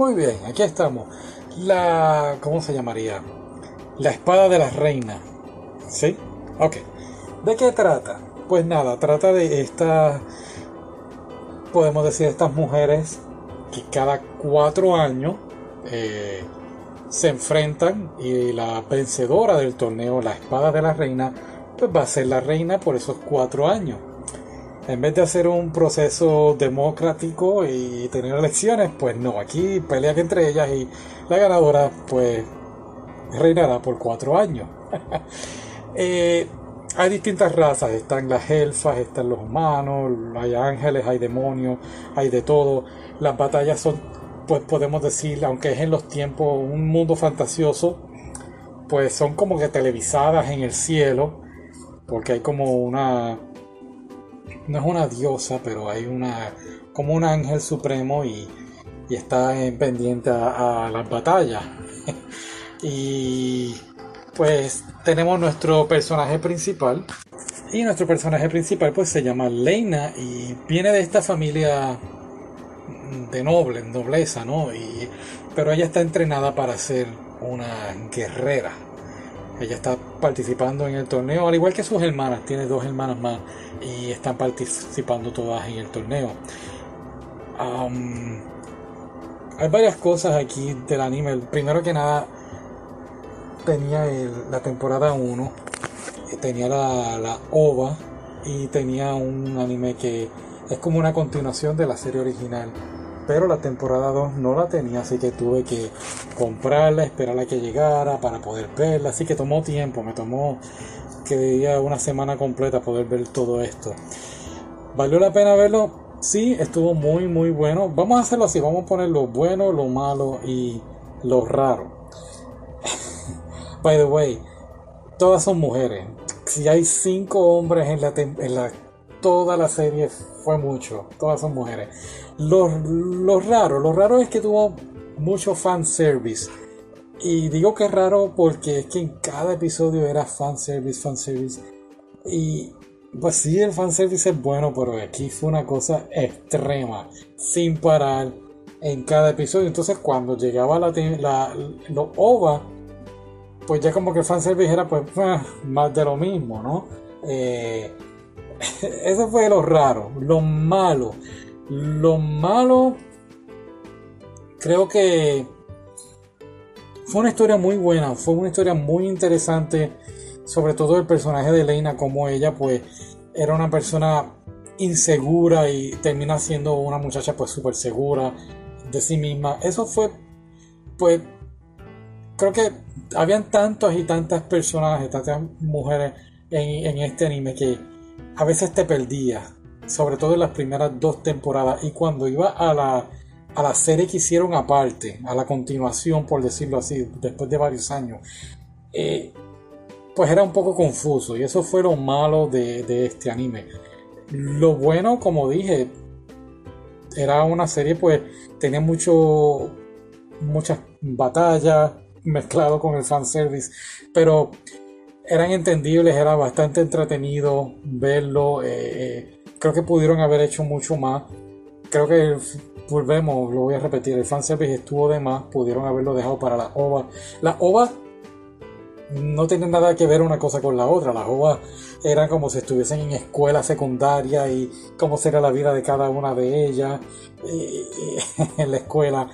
Muy bien, aquí estamos. La. ¿Cómo se llamaría? La espada de la reina. ¿Sí? Ok. ¿De qué trata? Pues nada, trata de estas. Podemos decir, estas mujeres que cada cuatro años eh, se enfrentan y la vencedora del torneo, la espada de la reina, pues va a ser la reina por esos cuatro años. En vez de hacer un proceso democrático y tener elecciones, pues no, aquí pelean entre ellas y la ganadora pues reinará por cuatro años. Eh, hay distintas razas, están las elfas, están los humanos, hay ángeles, hay demonios, hay de todo. Las batallas son, pues podemos decir, aunque es en los tiempos un mundo fantasioso, pues son como que televisadas en el cielo, porque hay como una no es una diosa, pero hay una como un ángel supremo y, está en pendiente a, las batallas. y pues tenemos nuestro personaje principal. Y nuestro personaje principal pues se llama Leina y viene de esta familia de noble, nobleza, ¿no? Y, pero ella está entrenada para ser una guerrera. Ella está participando en el torneo, al igual que sus hermanas, tiene dos hermanas más y están participando todas en el torneo. hay varias cosas aquí del anime. Primero que nada, tenía la temporada 1, tenía la, la OVA y tenía un anime que es como una continuación de la serie original pero la temporada 2 no la tenía, así que tuve que comprarla, esperar a que llegara para poder verla, así que tomó tiempo, me tomó que diría una semana completa poder ver todo esto. ¿Valió la pena verlo? Sí, estuvo muy muy bueno. Vamos a hacerlo así, vamos a poner lo bueno, lo malo y lo raro. By the way, todas son mujeres. Si hay cinco hombres en la, en la toda la serie fue mucho. Todas son mujeres. Lo, raro, lo raro es que tuvo mucho fanservice. Y digo que es raro porque es que en cada episodio era fanservice, fanservice. Y pues sí, el fanservice es bueno, pero aquí fue una cosa extrema, sin parar en cada episodio. Entonces cuando llegaba la, la los OVA, pues ya como que el fanservice era pues ah, más de lo mismo, ¿no? Eh, eso fue lo raro, lo malo. Lo malo, creo que fue una historia muy buena, fue una historia muy interesante, sobre todo el personaje de Leina, como ella pues era una persona insegura y termina siendo una muchacha pues súper segura de sí misma. Eso fue pues creo que habían tantos y tantas personajes, tantas mujeres en, en este anime que a veces te perdías, sobre todo en las primeras dos temporadas. Y cuando iba a la, a la serie que hicieron aparte, a la continuación, por decirlo así, después de varios años, eh, pues era un poco confuso. Y eso fue lo malo de, este anime. Lo bueno, como dije, era una serie, pues tenía mucho, muchas batallas mezclado con el fanservice, pero eran entendibles, era bastante entretenido verlo. Eh, eh, creo que pudieron haber hecho mucho más. Creo que volvemos, lo voy a repetir, el fanservice estuvo de más, pudieron haberlo dejado para la OVA. La OVA no tiene nada que ver una cosa con la otra. Las OVA eran como si estuviesen en escuela secundaria y cómo sería la vida de cada una de ellas eh, en la escuela.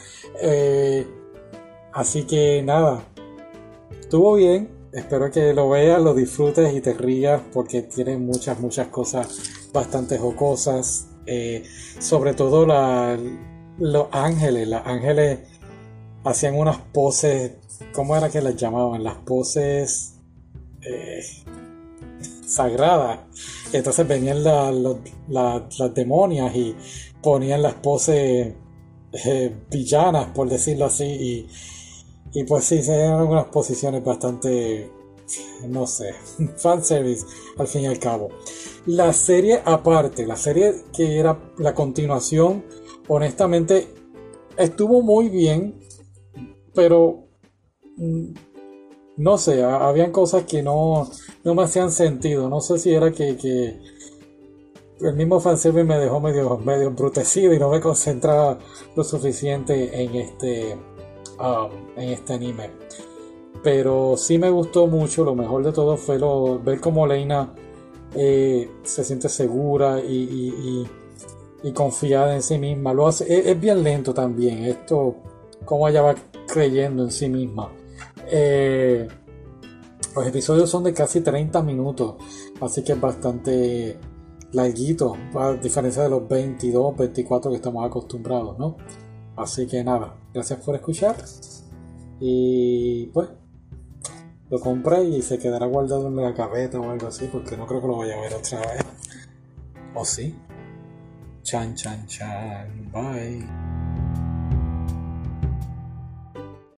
así que nada, estuvo bien, Espero que lo veas, lo disfrutes y te rías porque tiene muchas, muchas cosas bastante jocosas. Eh, sobre todo los ángeles. Los ángeles hacían unas poses, ¿cómo era que las llamaban? Las poses eh, sagradas. Entonces venían las demonias y ponían las poses eh, villanas, por decirlo así. Y, y pues sí, se dieron algunas posiciones bastante, no sé, fanservice al fin y al cabo. La serie aparte, la serie que era la continuación, honestamente estuvo muy bien, pero mm, no sé, habían cosas que no, no me hacían sentido. No sé si era que, que el mismo fanservice me dejó medio, medio embrutecido y no me concentraba lo suficiente en este, um, en este anime. Pero sí me gustó mucho, lo mejor de todo fue lo, ver cómo Leina eh, se siente segura y, confiada en sí misma. Lo hace, es, bien lento también, esto, como ella va creyendo en sí misma. Eh, los episodios son de casi 30 minutos, así que es bastante larguito, a diferencia de los 22, 24 que estamos acostumbrados, ¿no? Así que nada, gracias por escuchar y pues lo compré y se quedará guardado en la cabeta o algo así porque no creo que lo vaya a ver otra vez. ¿O sí? Chan, chan, chan. Bye.